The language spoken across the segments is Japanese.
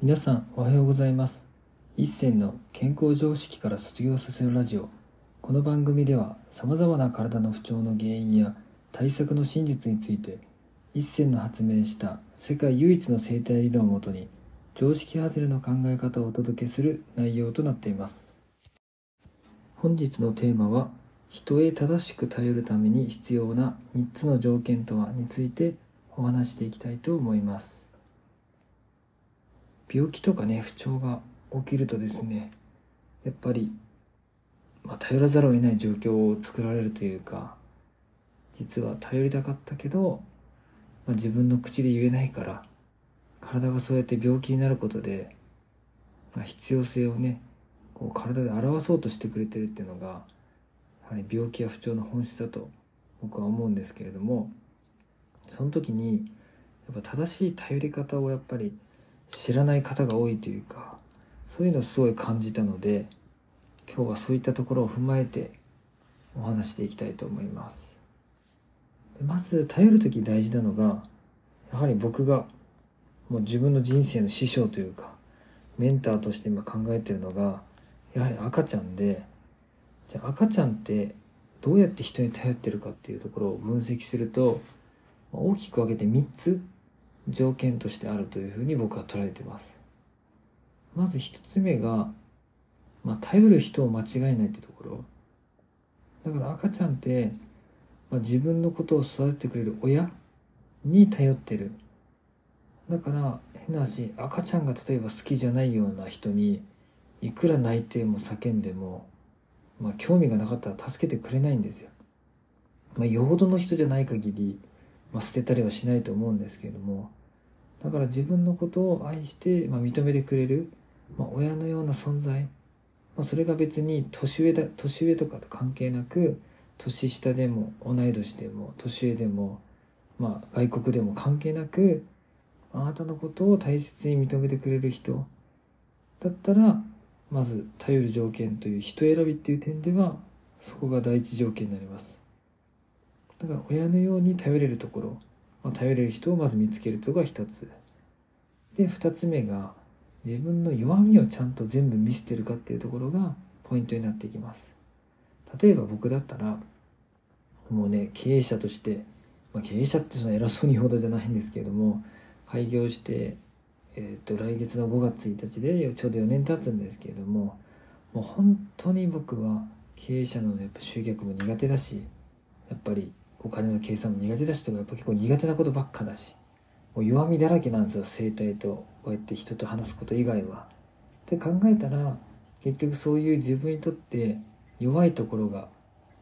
皆さんおはようございます。一銭の健康常識から卒業させるラジオ。この番組ではさまざまな体の不調の原因や対策の真実について一銭の発明した世界唯一の生態理論をもとに常識外れの考え方をお届けする内容となっています。本日のテーマは人へ正しく頼るために必要な3つの条件とはについてお話していきたいと思います。病気とかね不調が起きるとですねやっぱり、まあ、頼らざるを得ない状況を作られるというか実は頼りたかったけど、まあ、自分の口で言えないから体がそうやって病気になることで、まあ、必要性をねこう体で表そうとしてくれてるっていうのがやはり病気や不調の本質だと僕は思うんですけれどもその時にやっぱ正しい頼り方をやっぱり知らない方が多いというかそういうのをすごい感じたので今日はそういったところを踏まえてお話していきたいと思います。まず頼る時大事なのがやはり僕がもう自分の人生の師匠というかメンターとして今考えてるのがやはり赤ちゃんでじゃあ赤ちゃんってどうやって人に頼ってるかっていうところを分析すると大きく分けて3つ条件としてあるというふうに僕は捉えてます。まず一つ目が、まあ、頼る人を間違えないってところ。だから赤ちゃんって、まあ、自分のことを育ててくれる親に頼ってる。だから変な話赤ちゃんが例えば好きじゃないような人にいくら泣いても叫んでも、まあ、興味がなかったら助けてくれないんですよ。まあ、よほどの人じゃない限り、まあ、捨てたりはしないと思うんですけれどもだから自分のことを愛して、まあ、認めてくれる、まあ、親のような存在、まあ、それが別に年上だ年上とかと関係なく年下でも同い年でも年上でも、まあ、外国でも関係なくあなたのことを大切に認めてくれる人。だったらまず頼る条件という人選びっていう点ではそこが第一条件になります。だから親のように頼れるところ。まあ、頼れる人をまず見つけるとが一つ。で二つ目が自分の弱みをちゃんと全部見せてるかっていうところがポイントになっていきます。例えば僕だったらもうね経営者として、まあ、経営者ってその偉そうにほどじゃないんですけれども開業して、えー、と来月の5月1日でちょうど4年経つんですけれどももう本当に僕は経営者のやっぱ集客も苦手だしやっぱりお金の計算も苦手だしとかやっぱ結構苦手なことばっかだしもう弱みだらけなんですよ生態とこうやって人と話すこと以外は。って考えたら結局そういう自分にとって弱いところが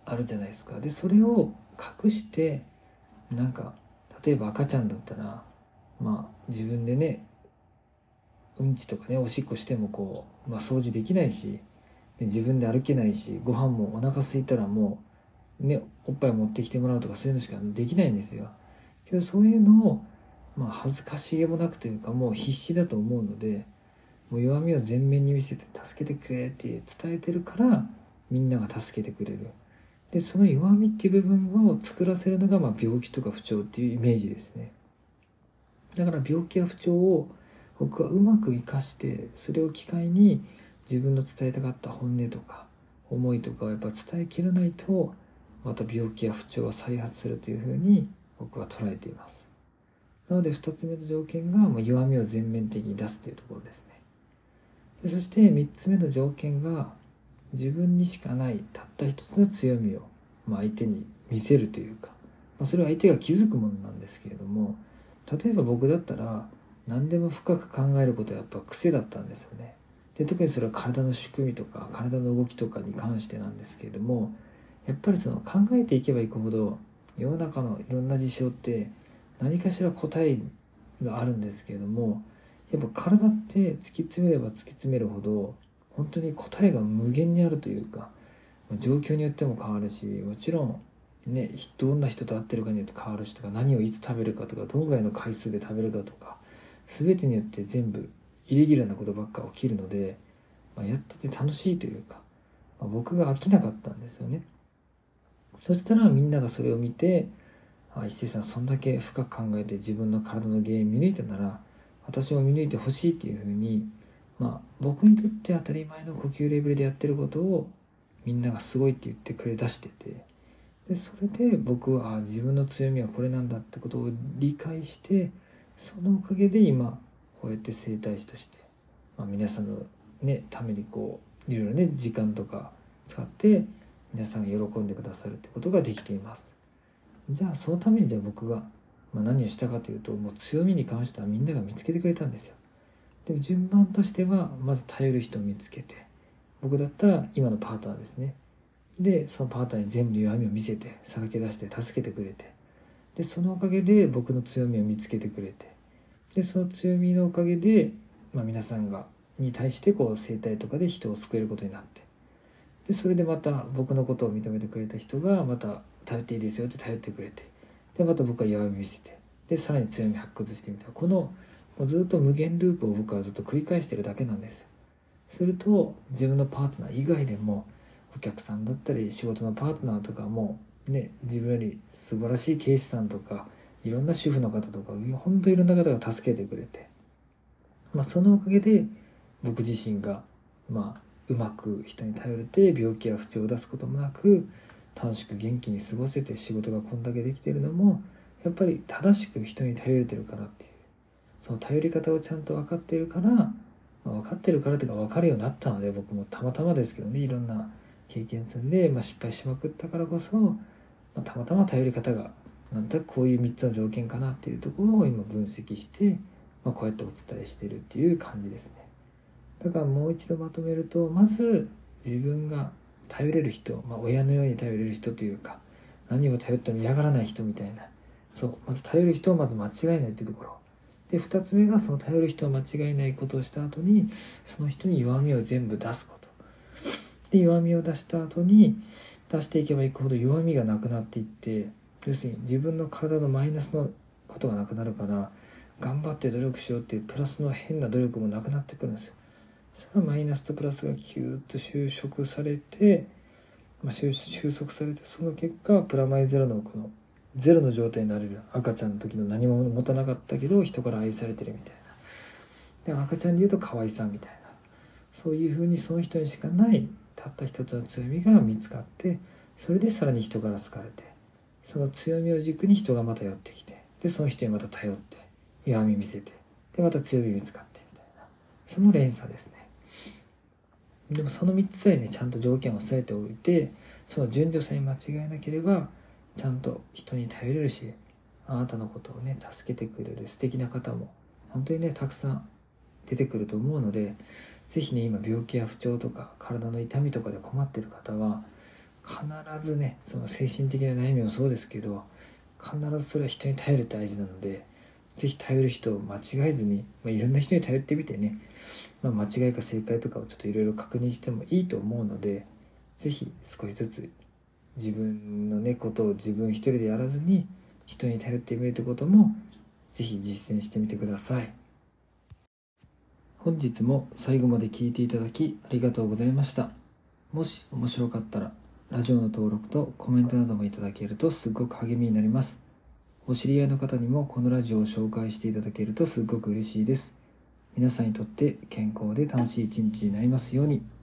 あるじゃないですか。でそれを隠してなんか例えば赤ちゃんだったらまあ自分でねうんちとかねおしっこしてもこう、まあ、掃除できないしで自分で歩けないしご飯もお腹空いたらもうね、おっぱい持ってきてもらうとかそういうのしかできないんですよ。けどそういうのを、まあ、恥ずかしげもなくというかもう必死だと思うのでもう弱みを前面に見せて助けてくれって伝えてるからみんなが助けてくれる。でその弱みっていう部分を作らせるのが、まあ、病気とか不調っていうイメージですね。だから病気や不調を僕はうまく生かしてそれを機会に自分の伝えたかった本音とか思いとかをやっぱ伝えきらないとまた病気や不調は再発するというふうに僕は捉えています。なので2つ目の条件がま弱みを全面的に出すというところですね。でそして3つ目の条件が自分にしかないたった一つの強みをま相手に見せるというか、まそれは相手が気づくものなんですけれども例えば僕だったら何でも深く考えることはやっぱ癖だったんですよね。で特にそれは体の仕組みとか体の動きとかに関してなんですけれどもやっぱりその考えていけばいくほど世の中のいろんな事象って何かしら答えがあるんですけれどもやっぱ体って突き詰めれば突き詰めるほど本当に答えが無限にあるというか状況によっても変わるしもちろんねどんな人と会ってるかによって変わるしとか何をいつ食べるかとかどのぐらいの回数で食べるかとか全てによって全部イレギュラーなことばっか起きるので、まあ、やってて楽しいというか、まあ、僕が飽きなかったんですよね。そしたらみんながそれを見て、あ、一星さんそんだけ深く考えて自分の体の原因見抜いたなら、私も見抜いてほしいっていうふうにまあ僕にとって当たり前の呼吸レベルでやってることをみんながすごいって言ってくれ出しててでそれで僕は自分の強みはこれなんだってことを理解してそのおかげで今こうやって整体師として、まあ、皆さんの、ね、ためにこういろいろね時間とか使って皆さんが喜んでくださるってことができています。じゃあそのためにじゃあ僕が、まあ、何をしたかというともう強みに関してはみんなが見つけてくれたんですよ。でも順番としてはまず頼る人を見つけて僕だったら今のパートナーですね。でそのパートナーに全部弱みを見せてさらけ出して助けてくれてでそのおかげで僕の強みを見つけてくれてでその強みのおかげで、まあ、皆さんがに対してこう生態とかで人を救えることになってでそれでまた僕のことを認めてくれた人がまた頼っていいですよって頼ってくれてでまた僕は弱み見せてでさらに強み発掘してみた。このもうずっと無限ループを僕はずっと繰り返してるだけなんです。よすると自分のパートナー以外でもお客さんだったり仕事のパートナーとかもね自分より素晴らしい警視さんとかいろんな主婦の方とか本当いろんな方が助けてくれて、まあ、そのおかげで僕自身がまあうまく人に頼れて病気や不調を出すこともなく楽しく元気に過ごせて仕事がこんだけできてるのもやっぱり正しく人に頼れてるからっていう。その頼り方をちゃんと分かってるから、まあ、分かってるからというか分かるようになったので僕もたまたまですけどねいろんな経験積んで、まあ、失敗しまくったからこそ、まあ、たまたま頼り方がなんとなくこういう3つの条件かなっていうところを今分析して、まあ、こうやってお伝えしてるっていう感じですね。だからもう一度まとめるとまず自分が頼れる人、まあ、親のように頼れる人というか何を頼っても嫌がらない人みたいな。そう。まず頼る人をまず間違えないっていうところ。で2つ目がその頼る人を間違えないことをした後にその人に弱みを全部出すこと。で弱みを出した後に出していけばいくほど弱みがなくなっていって要するに自分の体のマイナスのことがなくなるから頑張って努力しようっていうプラスの変な努力もなくなってくるんですよ。そのマイナスとプラスがキューッと収縮されて、まあ、収束されてその結果プラマイゼロのこのゼロの状態になれる。赤ちゃんの時の何も持たなかったけど人から愛されてるみたいな。で赤ちゃんで言うと可愛さみたいな。そういうふうにその人にしかないたった一つの強みが見つかってそれでさらに人から好かれてその強みを軸に人がまた寄ってきてでその人にまた頼って弱み見せてでまた強み見つかってみたいな。その連鎖ですね。でもその3つさえねちゃんと条件を押さえておいてその順序さえ間違えなければちゃんと人に頼れるしあなたのことをね助けてくれる素敵な方も本当にねたくさん出てくると思うので是非ね今病気や不調とか体の痛みとかで困ってる方は必ずねその精神的な悩みもそうですけど必ずそれは人に頼るって大事なので是非頼る人を間違えずに、まあ、いろんな人に頼ってみてねまあ、間違いか正解とかをちょっといろいろ確認してもいいと思うので是非少しずつ自分のねことを自分一人でやらずに人に頼ってみるってことも是非実践してみてください。本日も最後まで聞いていただきありがとうございました。もし面白かったらラジオの登録とコメントなどもいただけるとすごく励みになります。お知り合いの方にもこのラジオを紹介していただけるとすっごく嬉しいです皆さんにとって健康で楽しい一日になりますように。